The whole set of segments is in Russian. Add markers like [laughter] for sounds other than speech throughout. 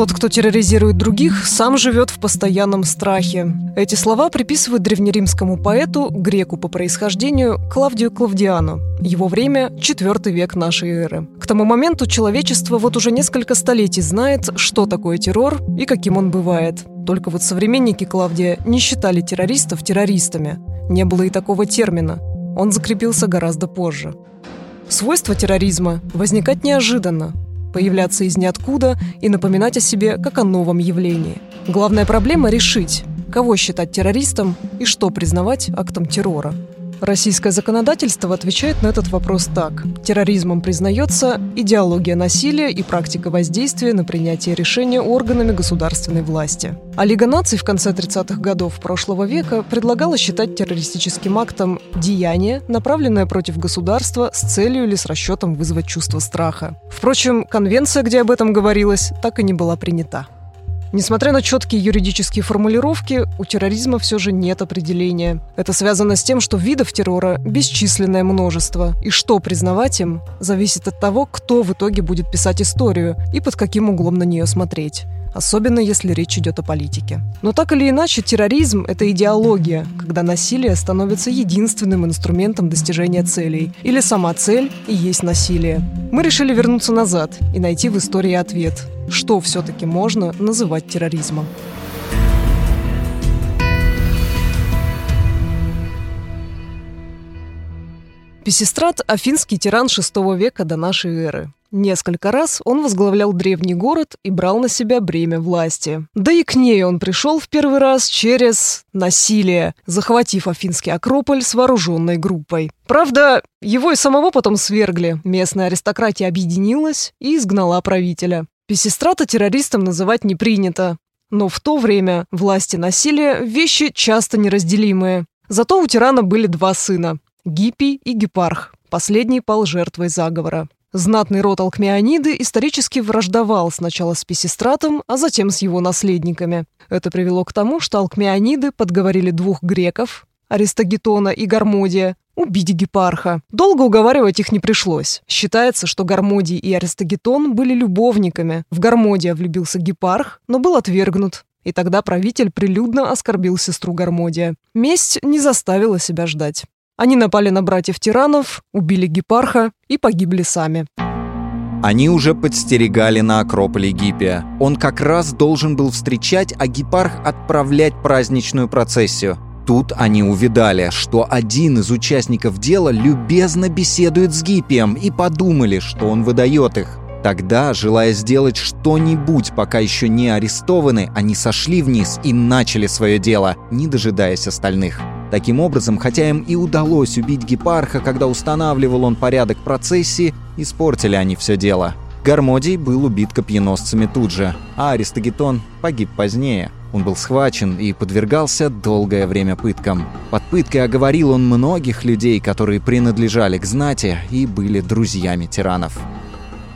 Тот, кто терроризирует других, сам живет в постоянном страхе. Эти слова приписывают древнеримскому поэту, греку по происхождению, Клавдию Клавдиану. Его время – IV век нашей эры. К тому моменту человечество вот уже несколько столетий знает, что такое террор и каким он бывает. Только вот современники Клавдия не считали террористов террористами. Не было и такого термина. Он закрепился гораздо позже. Свойство терроризма – возникать неожиданно, появляться из ниоткуда и напоминать о себе как о новом явлении. Главная проблема – решить, кого считать террористом и что признавать актом террора. Российское законодательство отвечает на этот вопрос так. Терроризмом признается идеология насилия и практика воздействия на принятие решения органами государственной власти. А Лига наций в конце 30-х годов прошлого века предлагала считать террористическим актом деяние, направленное против государства с целью или с расчетом вызвать чувство страха. Впрочем, конвенция, где об этом говорилось, так и не была принята. Несмотря на четкие юридические формулировки, у терроризма все же нет определения. Это связано с тем, что видов террора бесчисленное множество, и что признавать им, зависит от того, кто в итоге будет писать историю и под каким углом на нее смотреть особенно если речь идет о политике. Но так или иначе, терроризм – это идеология, когда насилие становится единственным инструментом достижения целей, или сама цель и есть насилие. Мы решили вернуться назад и найти в истории ответ, что все-таки можно называть терроризмом. Песистрат – афинский тиран VI века до нашей эры. Несколько раз он возглавлял древний город и брал на себя бремя власти. Да и к ней он пришел в первый раз через насилие, захватив Афинский Акрополь с вооруженной группой. Правда, его и самого потом свергли. Местная аристократия объединилась и изгнала правителя. Песистрата террористом называть не принято. Но в то время власти насилия – вещи часто неразделимые. Зато у тирана были два сына – Гиппий и Гепарх. Последний пал жертвой заговора. Знатный род Алкмеониды исторически враждовал сначала с Песистратом, а затем с его наследниками. Это привело к тому, что Алкмеониды подговорили двух греков, Аристагетона и Гармодия, убить Гепарха. Долго уговаривать их не пришлось. Считается, что Гармодий и Аристагетон были любовниками. В Гармодия влюбился Гепарх, но был отвергнут. И тогда правитель прилюдно оскорбил сестру Гармодия. Месть не заставила себя ждать. Они напали на братьев-тиранов, убили Гепарха и погибли сами. Они уже подстерегали на Акрополе Гиппия. Он как раз должен был встречать, а Гепарх отправлять праздничную процессию. Тут они увидали, что один из участников дела любезно беседует с Гиппием и подумали, что он выдает их. Тогда, желая сделать что-нибудь, пока еще не арестованы, они сошли вниз и начали свое дело, не дожидаясь остальных. Таким образом, хотя им и удалось убить Гепарха, когда устанавливал он порядок процессии, испортили они все дело. Гармодий был убит копьеносцами тут же, а Аристагетон погиб позднее. Он был схвачен и подвергался долгое время пыткам. Под пыткой оговорил он многих людей, которые принадлежали к знати и были друзьями тиранов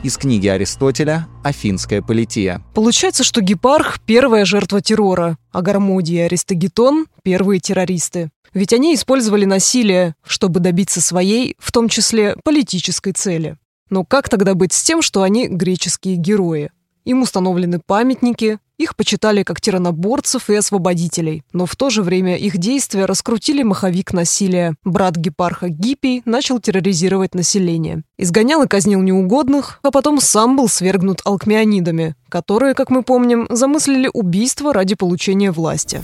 из книги Аристотеля «Афинская полития». Получается, что Гепарх – первая жертва террора, а Гармодий и Аристагетон – первые террористы. Ведь они использовали насилие, чтобы добиться своей, в том числе, политической цели. Но как тогда быть с тем, что они греческие герои? Им установлены памятники, их почитали как тираноборцев и освободителей, но в то же время их действия раскрутили маховик насилия. Брат Гепарха Гиппий начал терроризировать население. Изгонял и казнил неугодных, а потом сам был свергнут алкмеонидами, которые, как мы помним, замыслили убийство ради получения власти.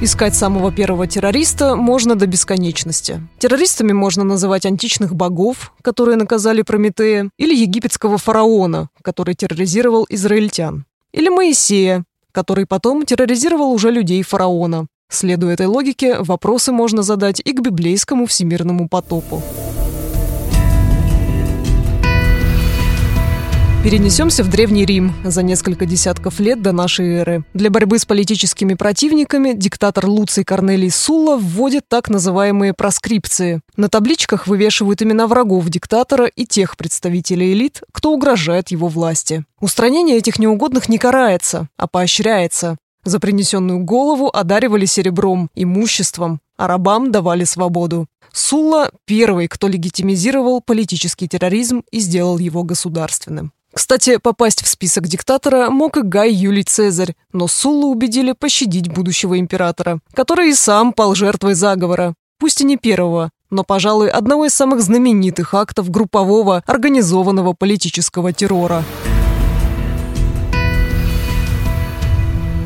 Искать самого первого террориста можно до бесконечности. Террористами можно называть античных богов, которые наказали Прометея, или египетского фараона, который терроризировал израильтян, или Моисея, который потом терроризировал уже людей фараона. Следуя этой логике, вопросы можно задать и к библейскому всемирному потопу. Перенесемся в Древний Рим за несколько десятков лет до нашей эры. Для борьбы с политическими противниками диктатор Луций Корнелий Сула вводит так называемые проскрипции. На табличках вывешивают имена врагов диктатора и тех представителей элит, кто угрожает его власти. Устранение этих неугодных не карается, а поощряется. За принесенную голову одаривали серебром, имуществом, а рабам давали свободу. Сулла – первый, кто легитимизировал политический терроризм и сделал его государственным. Кстати, попасть в список диктатора мог и Гай Юлий Цезарь, но Суллу убедили пощадить будущего императора, который и сам пал жертвой заговора. Пусть и не первого, но, пожалуй, одного из самых знаменитых актов группового организованного политического террора –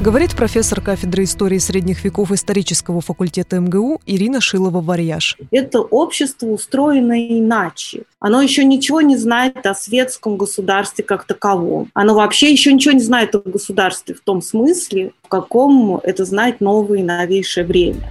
Говорит профессор кафедры истории средних веков исторического факультета МГУ Ирина Шилова-Варьяш. Это общество устроено иначе. Оно еще ничего не знает о светском государстве как таковом. Оно вообще еще ничего не знает о государстве в том смысле, в каком это знает новое и новейшее время.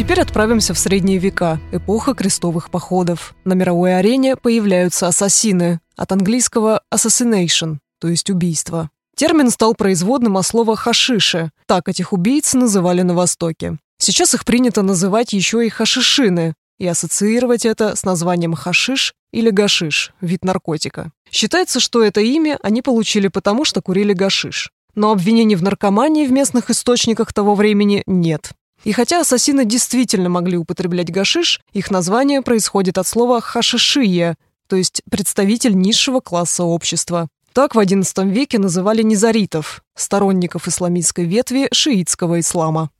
Теперь отправимся в средние века, эпоха крестовых походов. На мировой арене появляются ассасины, от английского assassination, то есть убийство. Термин стал производным от слова «хашиши», так этих убийц называли на Востоке. Сейчас их принято называть еще и хашишины и ассоциировать это с названием хашиш или гашиш, вид наркотика. Считается, что это имя они получили потому, что курили гашиш. Но обвинений в наркомании в местных источниках того времени нет. И хотя ассасины действительно могли употреблять гашиш, их название происходит от слова «хашишия», то есть представитель низшего класса общества. Так в XI веке называли низаритов, сторонников исламистской ветви шиитского ислама.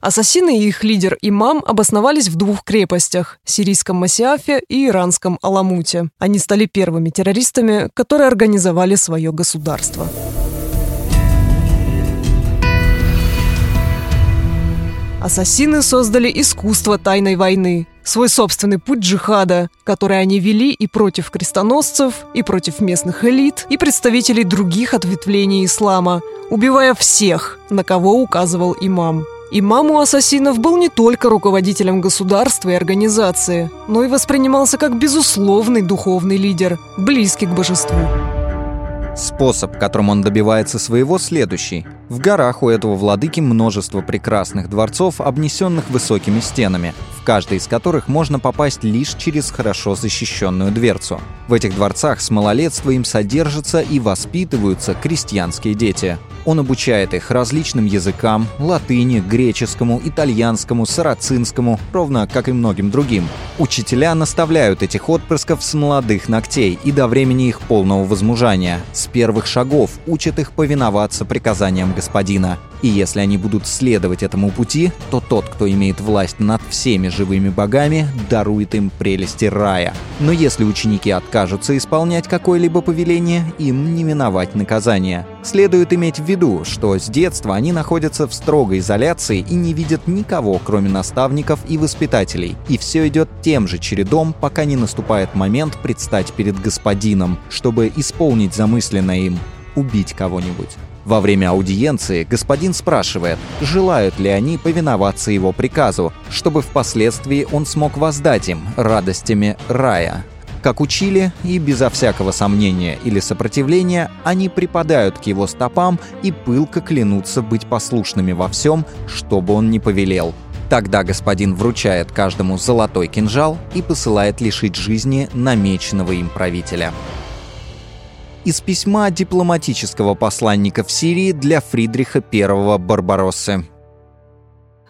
Ассасины и их лидер имам обосновались в двух крепостях – сирийском Масиафе и иранском Аламуте. Они стали первыми террористами, которые организовали свое государство. Ассасины создали искусство тайной войны, свой собственный путь джихада, который они вели и против крестоносцев, и против местных элит, и представителей других ответвлений ислама, убивая всех, на кого указывал имам. Имам у ассасинов был не только руководителем государства и организации, но и воспринимался как безусловный духовный лидер, близкий к божеству. Способ, которым он добивается своего, следующий. В горах у этого владыки множество прекрасных дворцов, обнесенных высокими стенами, в каждый из которых можно попасть лишь через хорошо защищенную дверцу. В этих дворцах с малолетства им содержатся и воспитываются крестьянские дети. Он обучает их различным языкам, латыни, греческому, итальянскому, сарацинскому, ровно как и многим другим. Учителя наставляют этих отпрысков с молодых ногтей и до времени их полного возмужания. С первых шагов учат их повиноваться приказаниям господина. И если они будут следовать этому пути, то тот, кто имеет власть над всеми живыми богами, дарует им прелести рая. Но если ученики откажутся исполнять какое-либо повеление, им не миновать наказание. Следует иметь в виду, что с детства они находятся в строгой изоляции и не видят никого, кроме наставников и воспитателей. И все идет тем же чередом, пока не наступает момент предстать перед господином, чтобы исполнить замысленное им – убить кого-нибудь. Во время аудиенции господин спрашивает, желают ли они повиноваться его приказу, чтобы впоследствии он смог воздать им радостями рая. Как учили, и безо всякого сомнения или сопротивления, они припадают к его стопам и пылко клянутся быть послушными во всем, что бы он ни повелел. Тогда господин вручает каждому золотой кинжал и посылает лишить жизни намеченного им правителя из письма дипломатического посланника в Сирии для Фридриха I Барбароссы.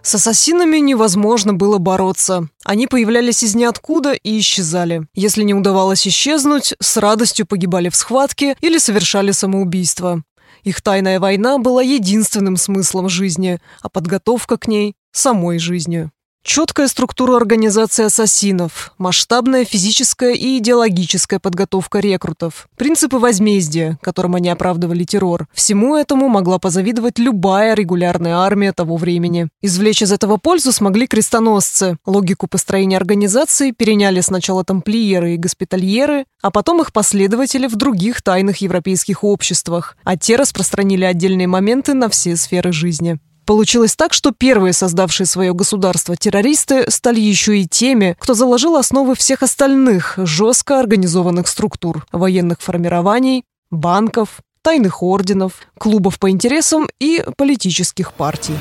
С ассасинами невозможно было бороться. Они появлялись из ниоткуда и исчезали. Если не удавалось исчезнуть, с радостью погибали в схватке или совершали самоубийство. Их тайная война была единственным смыслом жизни, а подготовка к ней – самой жизнью. Четкая структура организации ассасинов, масштабная физическая и идеологическая подготовка рекрутов, принципы возмездия, которым они оправдывали террор. Всему этому могла позавидовать любая регулярная армия того времени. Извлечь из этого пользу смогли крестоносцы. Логику построения организации переняли сначала тамплиеры и госпитальеры, а потом их последователи в других тайных европейских обществах, а те распространили отдельные моменты на все сферы жизни. Получилось так, что первые создавшие свое государство террористы стали еще и теми, кто заложил основы всех остальных жестко организованных структур, военных формирований, банков, тайных орденов, клубов по интересам и политических партий.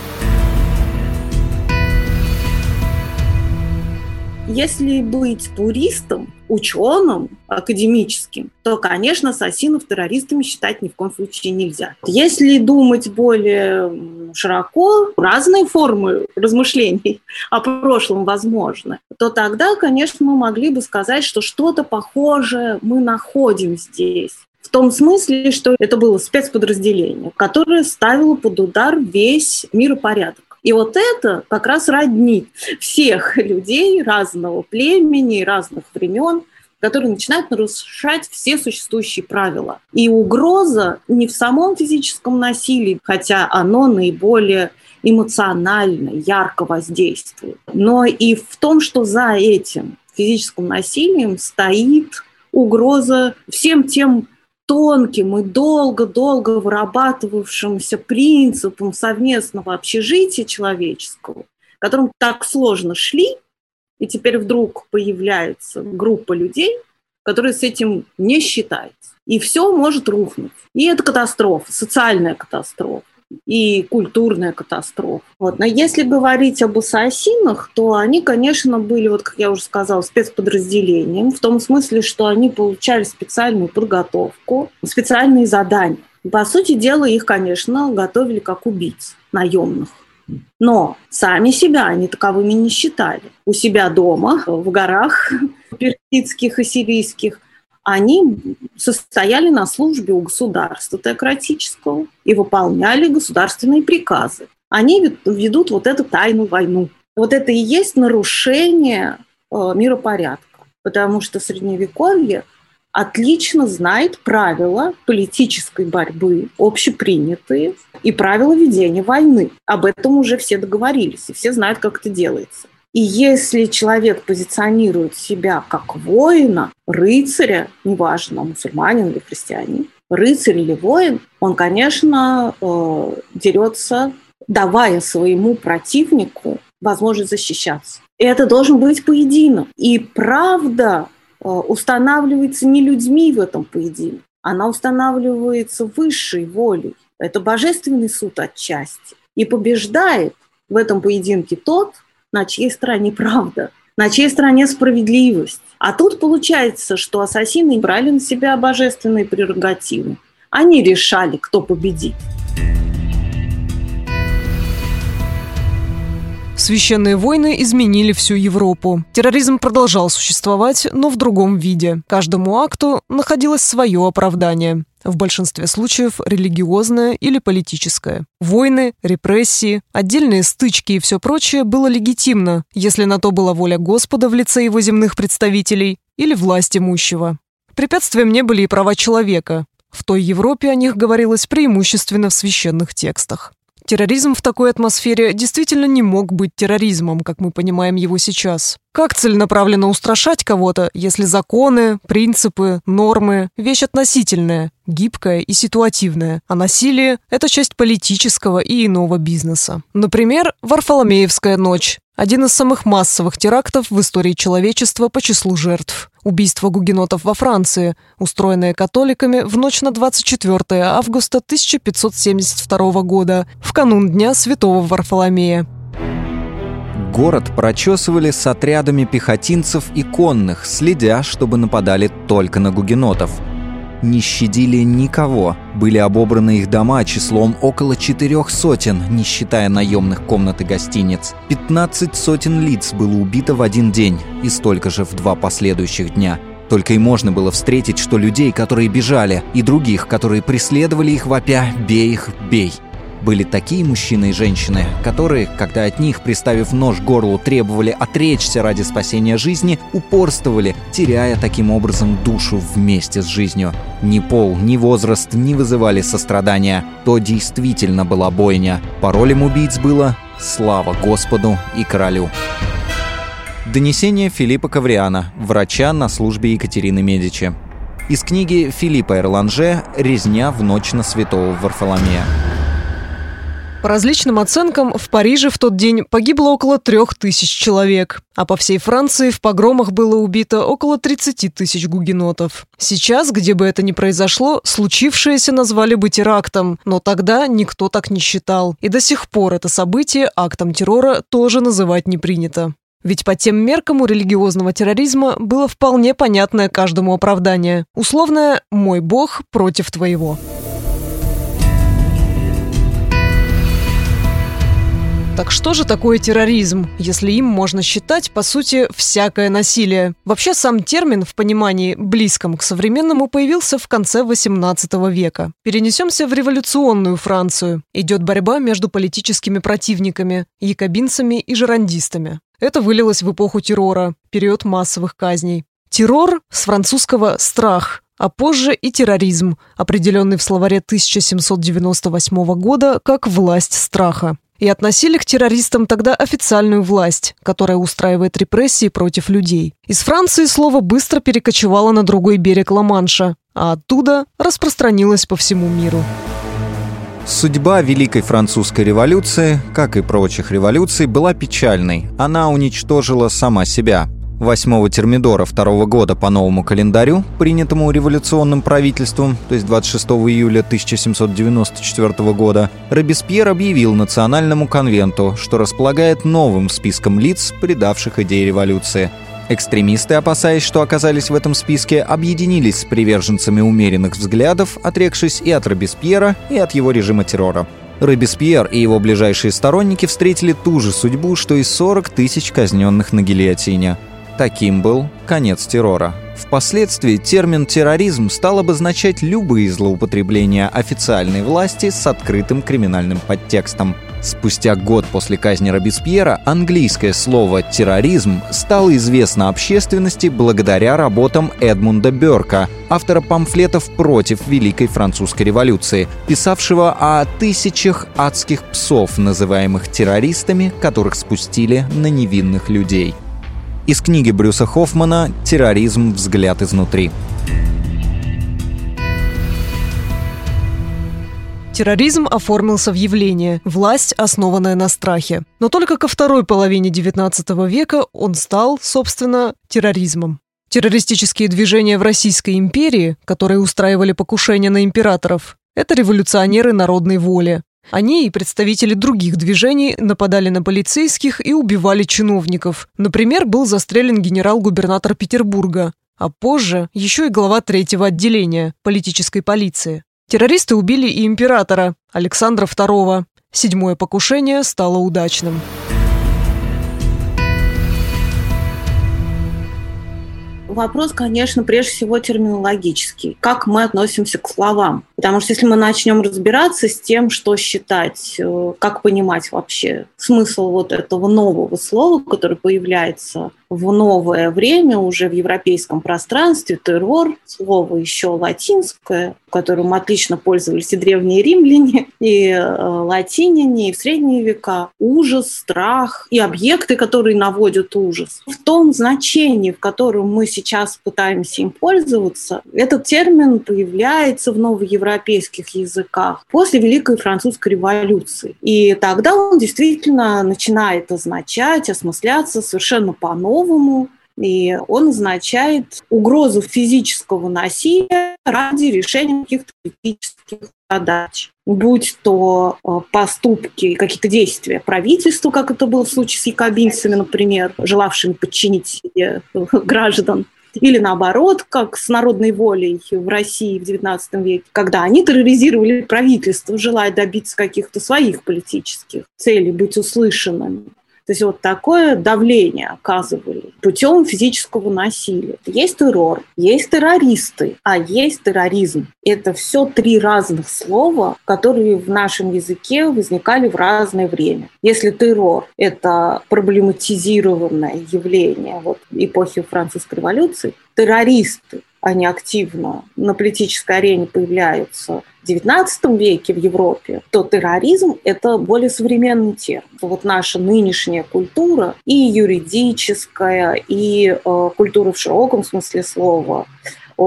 Если быть пуристом, ученым, академическим, то, конечно, ассасинов террористами считать ни в коем случае нельзя. Если думать более широко, разные формы размышлений о прошлом возможны, то тогда, конечно, мы могли бы сказать, что что-то похожее мы находим здесь. В том смысле, что это было спецподразделение, которое ставило под удар весь миропорядок. И вот это как раз роднит всех [laughs] людей разного племени, разных времен, которые начинают нарушать все существующие правила. И угроза не в самом физическом насилии, хотя оно наиболее эмоционально, ярко воздействует, но и в том, что за этим физическим насилием стоит угроза всем тем тонким и долго-долго вырабатывавшимся принципам совместного общежития человеческого, которым так сложно шли, и теперь вдруг появляется группа людей, которые с этим не считаются. И все может рухнуть. И это катастрофа, социальная катастрофа и культурная катастрофа. Вот. Но если говорить об ассасинах, то они, конечно, были, вот как я уже сказала, спецподразделением, в том смысле, что они получали специальную подготовку, специальные задания. По сути дела, их, конечно, готовили как убийц наемных. Но сами себя они таковыми не считали. У себя дома, в горах персидских и сирийских – они состояли на службе у государства теократического и выполняли государственные приказы. Они ведут вот эту тайную войну. Вот это и есть нарушение э, миропорядка, потому что Средневековье отлично знает правила политической борьбы, общепринятые, и правила ведения войны. Об этом уже все договорились, и все знают, как это делается. И если человек позиционирует себя как воина, рыцаря, неважно, мусульманин или христианин, рыцарь или воин, он, конечно, э, дерется, давая своему противнику возможность защищаться. И это должен быть поединок. И правда э, устанавливается не людьми в этом поединке, она устанавливается высшей волей. Это божественный суд отчасти. И побеждает в этом поединке тот, на чьей стороне правда, на чьей стороне справедливость. А тут получается, что ассасины брали на себя божественные прерогативы. Они решали, кто победит. Священные войны изменили всю Европу. Терроризм продолжал существовать, но в другом виде. Каждому акту находилось свое оправдание. В большинстве случаев религиозное или политическое. Войны, репрессии, отдельные стычки и все прочее было легитимно, если на то была воля Господа в лице его земных представителей или власть имущего. Препятствием не были и права человека. В той Европе о них говорилось преимущественно в священных текстах. Терроризм в такой атмосфере действительно не мог быть терроризмом, как мы понимаем его сейчас. Как целенаправленно устрашать кого-то, если законы, принципы, нормы – вещь относительная, гибкая и ситуативная, а насилие – это часть политического и иного бизнеса. Например, Варфоломеевская ночь – один из самых массовых терактов в истории человечества по числу жертв. Убийство гугенотов во Франции, устроенное католиками в ночь на 24 августа 1572 года, в канун Дня Святого Варфоломея. Город прочесывали с отрядами пехотинцев и конных, следя, чтобы нападали только на гугенотов – не щадили никого. Были обобраны их дома числом около четырех сотен, не считая наемных комнат и гостиниц. 15 сотен лиц было убито в один день и столько же в два последующих дня. Только и можно было встретить, что людей, которые бежали, и других, которые преследовали их вопя «бей их, бей». Были такие мужчины и женщины, которые, когда от них, приставив нож горлу, требовали отречься ради спасения жизни, упорствовали, теряя таким образом душу вместе с жизнью. Ни пол, ни возраст не вызывали сострадания. То действительно была бойня. Паролем убийц было «Слава Господу и королю». Донесение Филиппа Кавриана, врача на службе Екатерины Медичи. Из книги Филиппа Эрланже «Резня в ночь на святого Варфоломея». По различным оценкам, в Париже в тот день погибло около трех тысяч человек, а по всей Франции в погромах было убито около 30 тысяч гугенотов. Сейчас, где бы это ни произошло, случившееся назвали бы терактом, но тогда никто так не считал. И до сих пор это событие актом террора тоже называть не принято. Ведь по тем меркам у религиозного терроризма было вполне понятное каждому оправдание. Условное «мой бог против твоего». Так что же такое терроризм, если им можно считать, по сути, всякое насилие? Вообще, сам термин в понимании близком к современному появился в конце XVIII века. Перенесемся в революционную Францию. Идет борьба между политическими противниками, якобинцами и жерандистами. Это вылилось в эпоху террора, период массовых казней. Террор с французского «страх», а позже и терроризм, определенный в словаре 1798 года как «власть страха» и относили к террористам тогда официальную власть, которая устраивает репрессии против людей. Из Франции слово быстро перекочевало на другой берег Ла-Манша, а оттуда распространилось по всему миру. Судьба Великой Французской революции, как и прочих революций, была печальной. Она уничтожила сама себя. 8 Термидора второго года по новому календарю, принятому революционным правительством, то есть 26 июля 1794 года, Робеспьер объявил Национальному конвенту, что располагает новым списком лиц, предавших идеи революции. Экстремисты, опасаясь, что оказались в этом списке, объединились с приверженцами умеренных взглядов, отрекшись и от Робеспьера, и от его режима террора. Робеспьер и его ближайшие сторонники встретили ту же судьбу, что и 40 тысяч казненных на гильотине – Таким был конец террора. Впоследствии термин «терроризм» стал обозначать любые злоупотребления официальной власти с открытым криминальным подтекстом. Спустя год после казни Робеспьера английское слово «терроризм» стало известно общественности благодаря работам Эдмунда Бёрка, автора памфлетов против Великой Французской революции, писавшего о тысячах адских псов, называемых террористами, которых спустили на невинных людей – из книги Брюса Хоффмана «Терроризм. Взгляд изнутри». Терроризм оформился в явление – власть, основанная на страхе. Но только ко второй половине XIX века он стал, собственно, терроризмом. Террористические движения в Российской империи, которые устраивали покушения на императоров, это революционеры народной воли. Они и представители других движений нападали на полицейских и убивали чиновников. Например, был застрелен генерал-губернатор Петербурга, а позже еще и глава третьего отделения политической полиции. Террористы убили и императора Александра II. Седьмое покушение стало удачным. Вопрос, конечно, прежде всего терминологический. Как мы относимся к словам? Потому что если мы начнем разбираться с тем, что считать, э, как понимать вообще смысл вот этого нового слова, которое появляется в новое время уже в европейском пространстве террор, слово еще латинское, которым отлично пользовались и древние римляне, [laughs] и э, латиняне, и в средние века. Ужас, страх и объекты, которые наводят ужас. В том значении, в котором мы сейчас пытаемся им пользоваться, этот термин появляется в новоевропейских языках после Великой Французской революции. И тогда он действительно начинает означать, осмысляться совершенно по-новому, и он означает угрозу физического насилия ради решения каких-то политических задач. Будь то э, поступки, какие-то действия правительства, как это было в случае с якобинцами, например, желавшими подчинить себе э, граждан, или наоборот, как с народной волей в России в XIX веке, когда они терроризировали правительство, желая добиться каких-то своих политических целей, быть услышанными. То есть вот такое давление оказывали путем физического насилия. Есть террор, есть террористы, а есть терроризм. Это все три разных слова, которые в нашем языке возникали в разное время. Если террор – это проблематизированное явление вот, эпохи французской революции, террористы они активно на политической арене появляются в XIX веке в Европе, то терроризм – это более современный термин. Вот наша нынешняя культура и юридическая, и э, культура в широком смысле слова –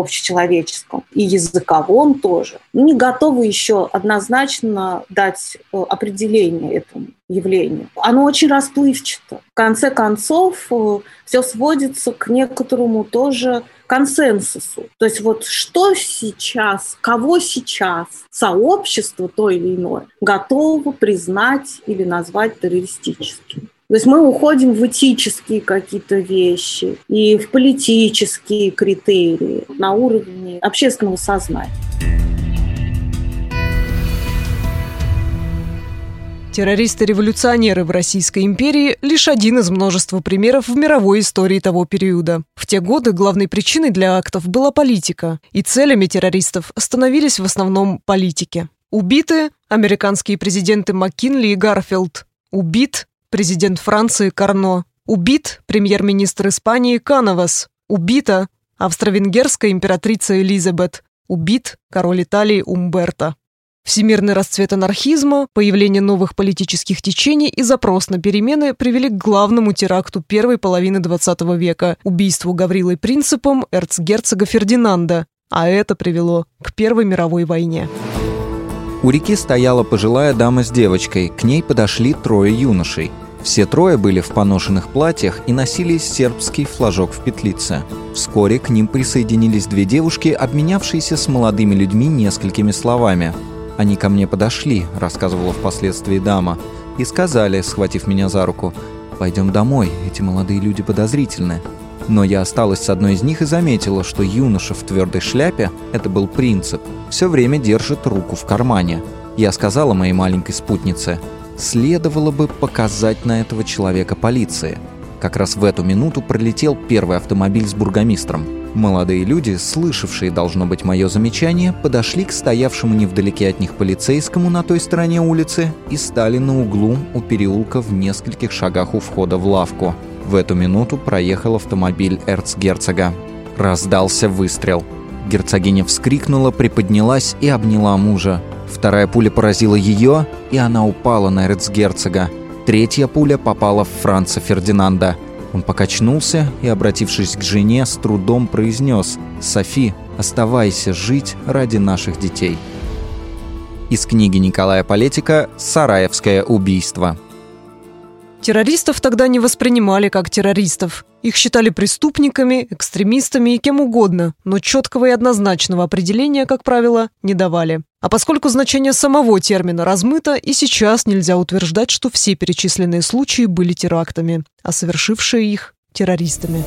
общечеловеческом и языковом тоже, не готовы еще однозначно дать э, определение этому явлению. Оно очень расплывчато. В конце концов, э, все сводится к некоторому тоже консенсусу. То есть вот что сейчас, кого сейчас сообщество то или иное готово признать или назвать террористическим. То есть мы уходим в этические какие-то вещи и в политические критерии на уровне общественного сознания. Террористы-революционеры в Российской империи – лишь один из множества примеров в мировой истории того периода. В те годы главной причиной для актов была политика, и целями террористов становились в основном политики. Убиты американские президенты Маккинли и Гарфилд. Убит президент Франции Карно. Убит премьер-министр Испании Кановас. Убита австро-венгерская императрица Элизабет. Убит король Италии Умберто. Всемирный расцвет анархизма, появление новых политических течений и запрос на перемены привели к главному теракту первой половины XX века – убийству Гаврилой Принципом эрцгерцога Фердинанда, а это привело к Первой мировой войне. У реки стояла пожилая дама с девочкой, к ней подошли трое юношей. Все трое были в поношенных платьях и носили сербский флажок в петлице. Вскоре к ним присоединились две девушки, обменявшиеся с молодыми людьми несколькими словами – «Они ко мне подошли», — рассказывала впоследствии дама, «и сказали, схватив меня за руку, «Пойдем домой, эти молодые люди подозрительны». Но я осталась с одной из них и заметила, что юноша в твердой шляпе, это был принцип, все время держит руку в кармане. Я сказала моей маленькой спутнице, следовало бы показать на этого человека полиции. Как раз в эту минуту пролетел первый автомобиль с бургомистром. Молодые люди, слышавшие, должно быть, мое замечание, подошли к стоявшему невдалеке от них полицейскому на той стороне улицы и стали на углу у переулка в нескольких шагах у входа в лавку. В эту минуту проехал автомобиль эрцгерцога. Раздался выстрел. Герцогиня вскрикнула, приподнялась и обняла мужа. Вторая пуля поразила ее, и она упала на эрцгерцога. Третья пуля попала в Франца Фердинанда – он покачнулся и, обратившись к жене, с трудом произнес «Софи, оставайся жить ради наших детей». Из книги Николая Полетика «Сараевское убийство». Террористов тогда не воспринимали как террористов. Их считали преступниками, экстремистами и кем угодно, но четкого и однозначного определения, как правило, не давали. А поскольку значение самого термина размыто, и сейчас нельзя утверждать, что все перечисленные случаи были терактами, а совершившие их – террористами.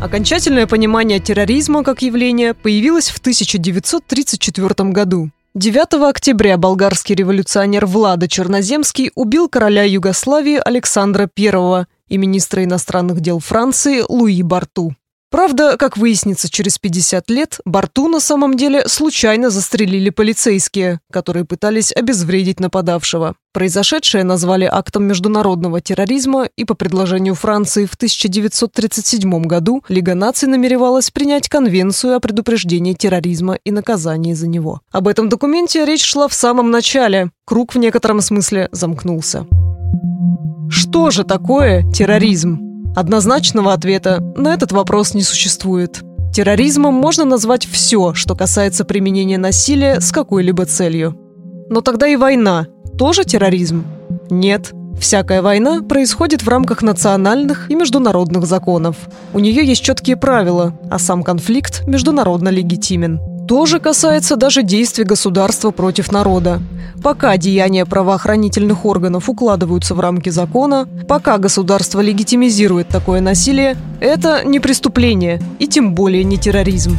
Окончательное понимание терроризма как явления появилось в 1934 году. 9 октября болгарский революционер Влада Черноземский убил короля Югославии Александра I и министра иностранных дел Франции Луи Барту. Правда, как выяснится через 50 лет, Барту на самом деле случайно застрелили полицейские, которые пытались обезвредить нападавшего. Произошедшее назвали актом международного терроризма, и по предложению Франции в 1937 году Лига наций намеревалась принять Конвенцию о предупреждении терроризма и наказании за него. Об этом документе речь шла в самом начале. Круг в некотором смысле замкнулся. Что же такое терроризм? Однозначного ответа на этот вопрос не существует. Терроризмом можно назвать все, что касается применения насилия с какой-либо целью. Но тогда и война тоже терроризм? Нет. Всякая война происходит в рамках национальных и международных законов. У нее есть четкие правила, а сам конфликт международно легитимен. То же касается даже действий государства против народа. Пока деяния правоохранительных органов укладываются в рамки закона, пока государство легитимизирует такое насилие, это не преступление и тем более не терроризм.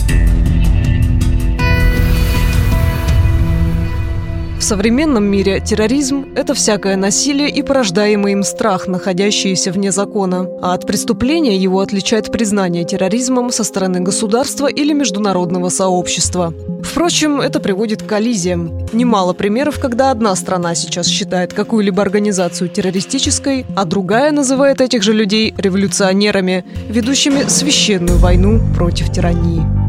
Современном мире терроризм – это всякое насилие и порождаемый им страх, находящиеся вне закона. А от преступления его отличает признание терроризмом со стороны государства или международного сообщества. Впрочем, это приводит к коллизиям. Немало примеров, когда одна страна сейчас считает какую-либо организацию террористической, а другая называет этих же людей революционерами, ведущими священную войну против тирании.